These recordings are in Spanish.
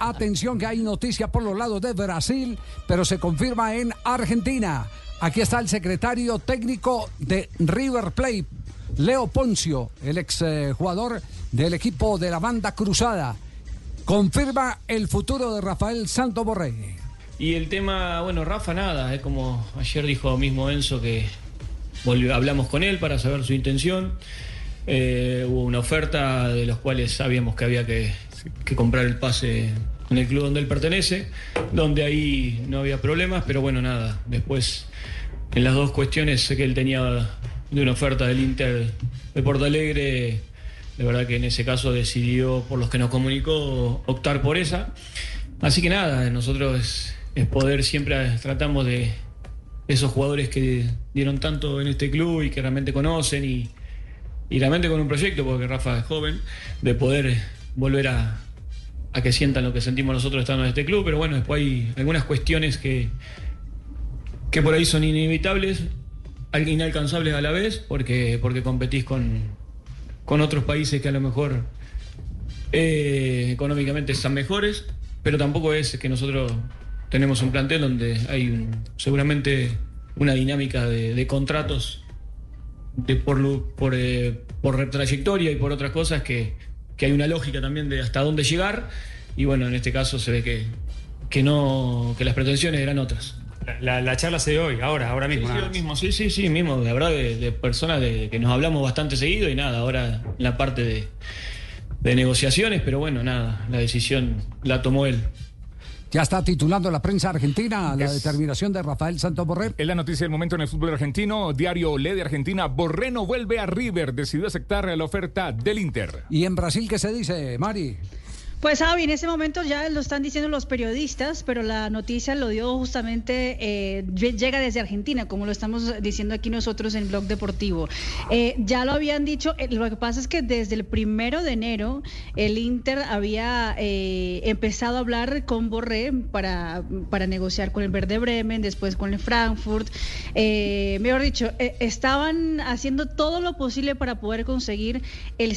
Atención que hay noticia por los lados de Brasil, pero se confirma en Argentina. Aquí está el secretario técnico de River Plate, Leo Poncio, el ex eh, jugador del equipo de la banda cruzada. Confirma el futuro de Rafael Santo Borré. Y el tema, bueno, Rafa nada, es como ayer dijo mismo Enzo que volvió- hablamos con él para saber su intención. Eh, hubo una oferta de los cuales sabíamos que había que, que comprar el pase en el club donde él pertenece, donde ahí no había problemas, pero bueno, nada. Después, en las dos cuestiones, sé que él tenía de una oferta del Inter de Porto Alegre. De verdad que en ese caso decidió, por los que nos comunicó, optar por esa. Así que nada, nosotros es, poder, siempre tratamos de esos jugadores que dieron tanto en este club y que realmente conocen y, y realmente con un proyecto, porque Rafa es joven, de poder volver a, a que sientan lo que sentimos nosotros estando en este club, pero bueno, después hay algunas cuestiones que, que por ahí son inevitables, al- inalcanzables a la vez, porque, porque competís con, con otros países que a lo mejor eh, económicamente están mejores, pero tampoco es que nosotros tenemos un plantel donde hay seguramente una dinámica de, contratos de por, por, eh, por trayectoria y por otras cosas que, que hay una lógica también de hasta dónde llegar y bueno, en este caso se ve que, que, no, que las pretensiones eran otras. La, la charla se dio hoy, ahora, ahora mismo. Sí, sí, mismo, sí, sí, sí, mismo, la verdad, de, de personas de, que nos hablamos bastante seguido y nada, ahora en la parte de, de negociaciones, pero bueno, nada, la decisión la tomó él. Ya está titulando la prensa argentina la determinación de Rafael Santo Borré. Es la noticia del momento en el fútbol argentino. Diario Olé de Argentina. Borreno vuelve a River. Decidió aceptar la oferta del Inter. ¿Y en Brasil qué se dice, Mari? Pues Javi, en ese momento ya lo están diciendo los periodistas, pero la noticia lo dio justamente, eh, lle- llega desde Argentina, como lo estamos diciendo aquí nosotros en Blog Deportivo. Eh, ya lo habían dicho, eh, lo que pasa es que desde el primero de enero el Inter había eh, empezado a hablar con Borré para, para negociar con el Verde Bremen, después con el Frankfurt. Eh, mejor dicho, estaban haciendo todo lo posible para poder conseguir el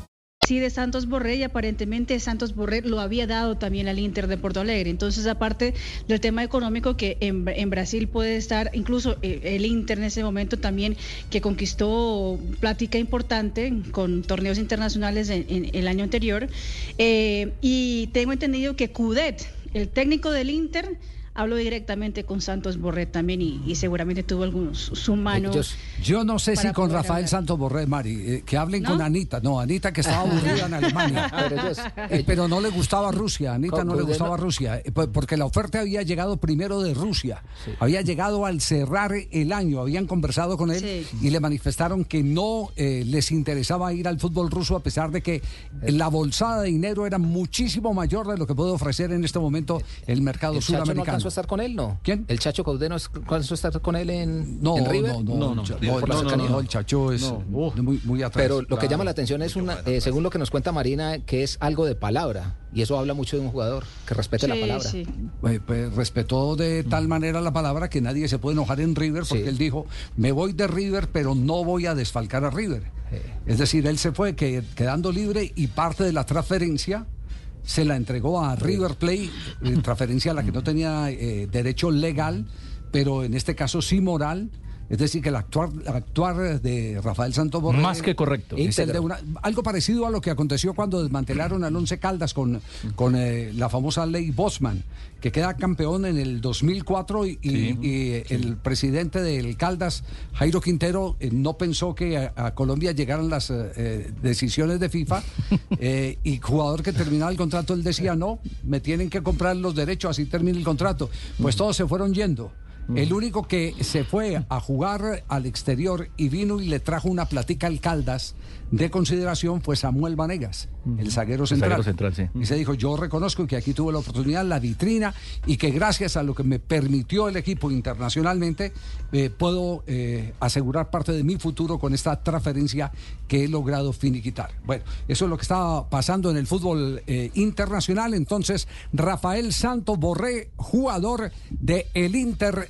Sí, de Santos Borré y aparentemente Santos Borré lo había dado también al Inter de Porto Alegre. Entonces, aparte del tema económico que en, Brasil puede estar, incluso eh, el Inter en ese momento también que conquistó plática importante con torneos internacionales en el año anterior. Eh, y tengo entendido que Cudet, el técnico del Inter, habló directamente con Santos Borré también y, y seguramente tuvo algunos su mano. Yo, yo no sé si con Rafael hablar. Santos Borré, Mari, eh, que hablen ¿No? con Anita. No, Anita que estaba aburrida en Alemania. Pero ellos- Eh, pero no le gustaba Rusia, Anita Con- no le gustaba Rusia, eh, po- porque la oferta había llegado primero de Rusia, había llegado al cerrar el año, habían conversado con él Sí. y le manifestaron que no eh, les interesaba ir al fútbol ruso a pesar de que la bolsada de dinero era muchísimo mayor de lo que puede ofrecer en este momento el mercado ¿El sudamericano. Alcanzó a estar con él, no? ¿Quién? ¿El Chacho Caudeno alcanzó a estar con él en, No, en River? no, no, no, Cha- no, por la no, no, cercanía. no, el Chacho es muy, muy atrás. Pero lo que llama la atención es, una, eh, según lo que nos cuenta Marina, que es algo de palabra. Y eso habla mucho de un jugador, que respete la palabra. sí. Eh, pues, respetó de tal manera la palabra que nadie se puede enojar en River porque Sí. él dijo, me voy de River, pero no voy a desfalcar a River. Es decir, él se fue que- quedando libre y parte de la transferencia se la entregó a River Play, transferencia a la que no tenía eh, derecho legal, pero en este caso sí moral. Es decir, que el actuar, actuar de Rafael Santos Borré Más que correcto. el de una- algo parecido a lo que aconteció cuando desmantelaron al Once Caldas con, con eh, la famosa ley Bosman, que queda campeón en el 2004 y, y- y el presidente del Caldas, Jairo Quintero, eh, no pensó que a, a Colombia llegaran las eh, eh, decisiones de FIFA eh, y jugador que terminaba el contrato, él decía, no, me tienen que comprar los derechos, así termina el contrato. Pues todos se fueron yendo. El único que se fue a jugar al exterior y vino y le trajo una platica al Caldas de consideración fue Samuel Vanegas, el zaguero central. zaguero central, sí. Y se dijo, yo reconozco que aquí tuve la oportunidad, la vitrina, y que gracias a lo que me permitió el equipo internacionalmente, eh, puedo eh, asegurar parte de mi futuro con esta transferencia que he logrado finiquitar. Bueno, eso es lo que está pasando en el fútbol eh, internacional. Entonces, Rafael Santos Borré, jugador de el Inter